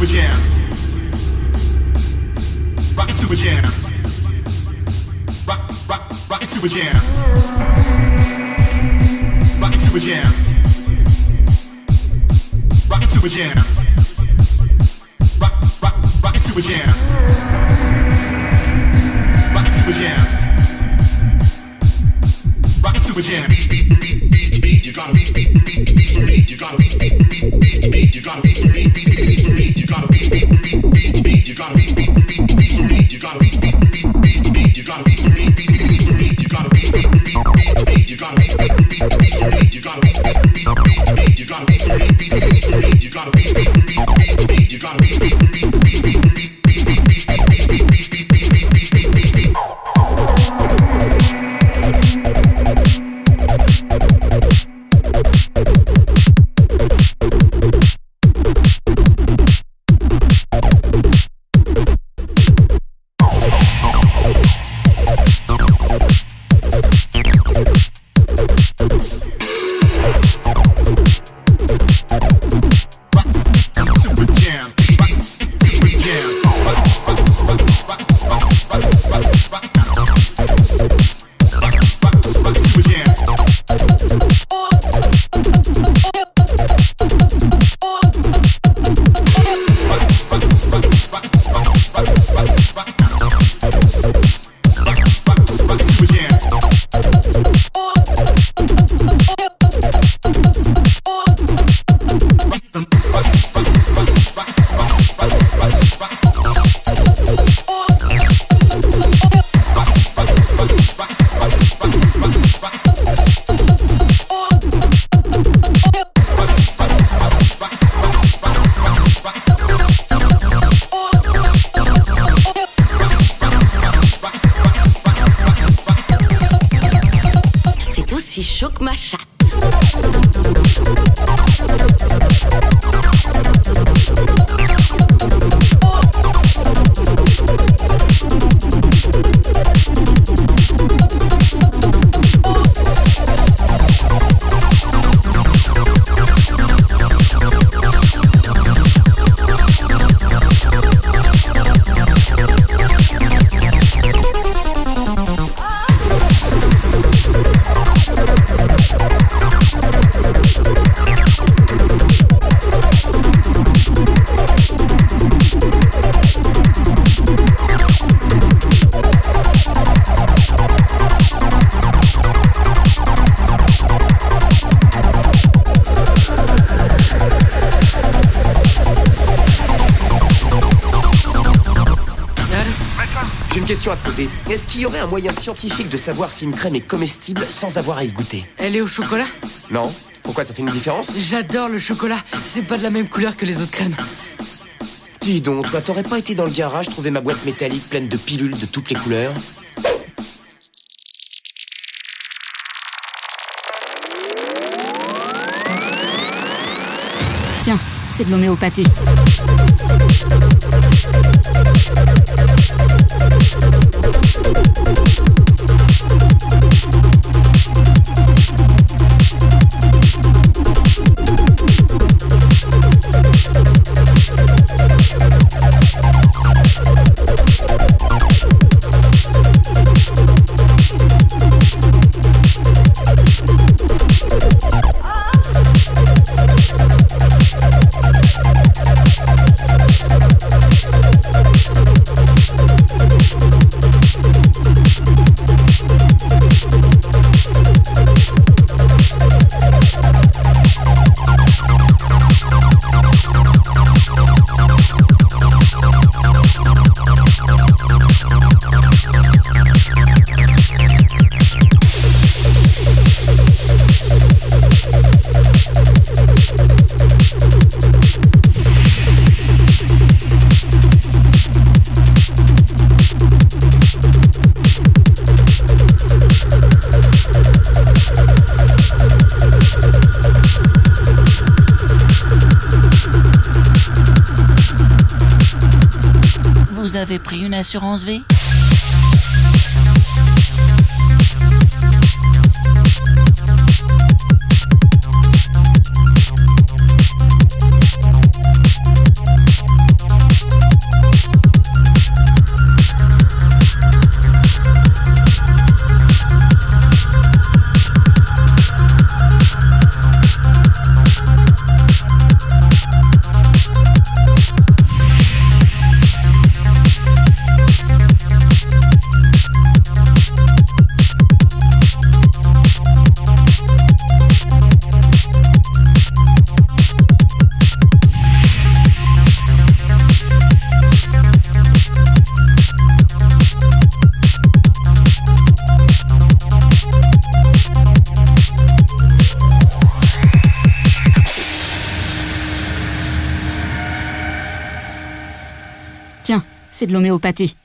to a jam. Rock to a jam. Rock, rock, rock to a jam. Rock it to a jam. Rock it to a jam. Rock, rock, rock it to a jam. Rock it to a jam. Rock it to a jam. Beat, beat, beat, beat, beat. You gotta beat, beat, beat, beat for me. You gotta beat, beat, beat, beat, beat. You gotta beat for me, beat, beat, beat jam. Thank you. Question à te poser. Est-ce qu'il y aurait un moyen scientifique de savoir si une crème est comestible sans avoir à y goûter Elle est au chocolat Non Pourquoi ça fait une différence J'adore le chocolat. C'est pas de la même couleur que les autres crèmes. Dis donc, toi, t'aurais pas été dans le garage trouver ma boîte métallique pleine de pilules de toutes les couleurs Tiens, c'est de l'homéopathie. Thank you. Vous avez pris une assurance vie? C'est de l'homéopathie.